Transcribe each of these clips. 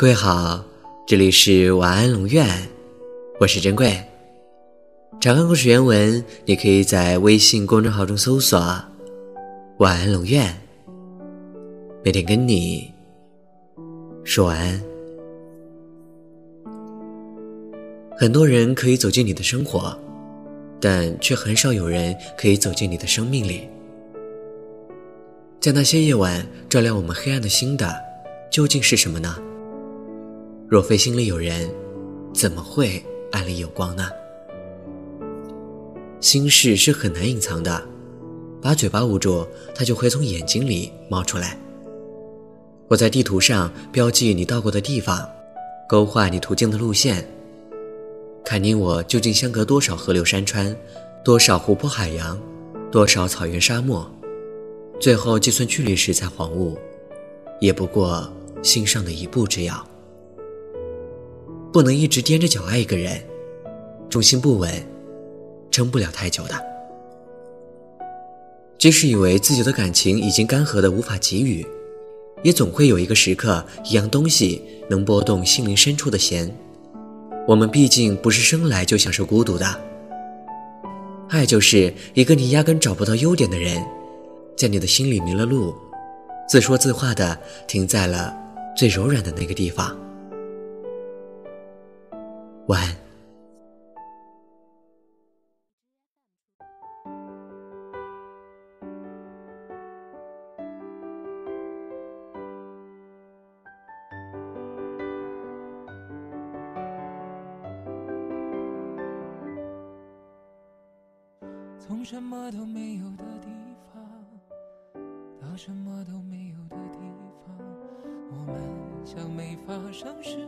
各位好，这里是晚安龙院，我是珍贵。查看故事原文，你可以在微信公众号中搜索“晚安龙院”，每天跟你说晚安。很多人可以走进你的生活，但却很少有人可以走进你的生命里。在那些夜晚照亮我们黑暗的心的，究竟是什么呢？若非心里有人，怎么会暗里有光呢？心事是很难隐藏的，把嘴巴捂住，它就会从眼睛里冒出来。我在地图上标记你到过的地方，勾画你途经的路线，看你我究竟相隔多少河流山川，多少湖泊海洋，多少草原沙漠，最后计算距离时才恍悟，也不过心上的一步之遥。不能一直踮着脚爱一个人，重心不稳，撑不了太久的。即使以为自己的感情已经干涸的无法给予，也总会有一个时刻，一样东西能拨动心灵深处的弦。我们毕竟不是生来就享受孤独的，爱就是一个你压根找不到优点的人，在你的心里迷了路，自说自话的停在了最柔软的那个地方。晚安。从什么都没有的地方到什么都没有的地方，我们像没发生事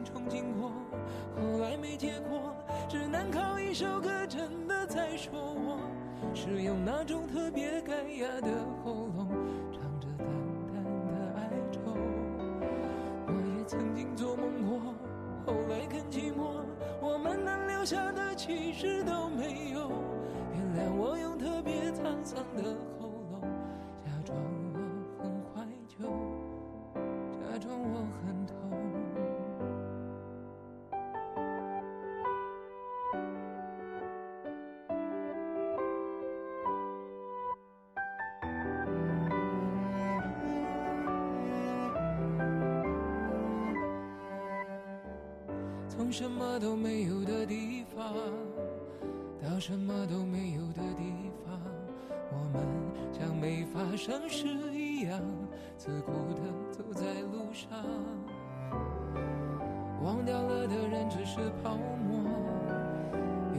一首歌真的在说我，是用那种特别干哑的喉咙，唱着淡淡的哀愁。我也曾经做梦过，后来更寂寞，我们能留下的其实都没有。原谅我用特别沧桑的从什么都没有的地方。到什么都没有的地方，我们像没发生事一样，自顾地走在路上。忘掉了的人只是泡沫，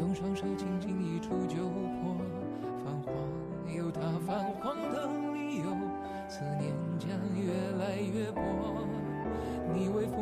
用双手轻轻一触就破。泛黄有它泛黄的理由，思念将越来越薄。你微风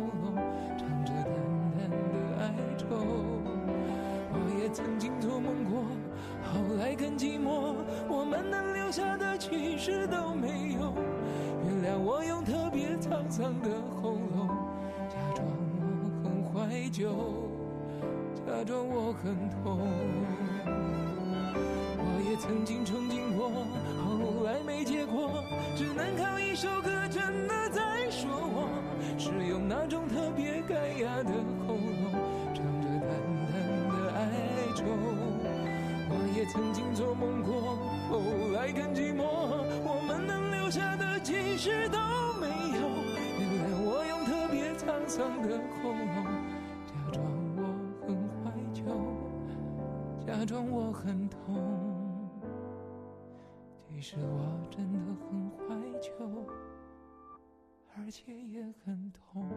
没有。原谅我用特别沧桑的喉咙，假装我很怀旧，假装我很痛。我也曾经憧憬过，后来没结果，只能靠一首歌真的在说我，是用那种特别干哑的喉咙，唱着淡淡的哀愁。我也曾经做梦过，后来更寂寞。其实都没有。原来我用特别沧桑的喉咙，假装我很怀旧，假装我很痛。其实我真的很怀旧，而且也很痛。